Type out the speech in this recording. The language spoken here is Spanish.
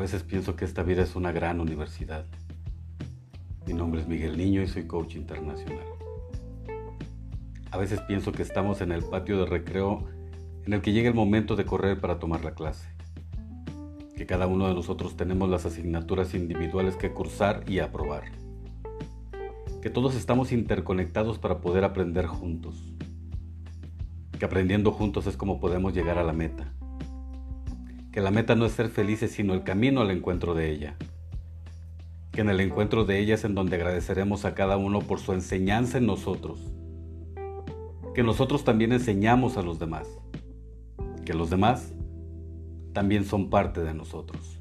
veces pienso que esta vida es una gran universidad. Mi nombre es Miguel Niño y soy coach internacional. A veces pienso que estamos en el patio de recreo en el que llega el momento de correr para tomar la clase. Que cada uno de nosotros tenemos las asignaturas individuales que cursar y aprobar. Que todos estamos interconectados para poder aprender juntos. Que aprendiendo juntos es como podemos llegar a la meta que la meta no es ser felices, sino el camino al encuentro de ella. Que en el encuentro de ella es en donde agradeceremos a cada uno por su enseñanza en nosotros. Que nosotros también enseñamos a los demás. Que los demás también son parte de nosotros.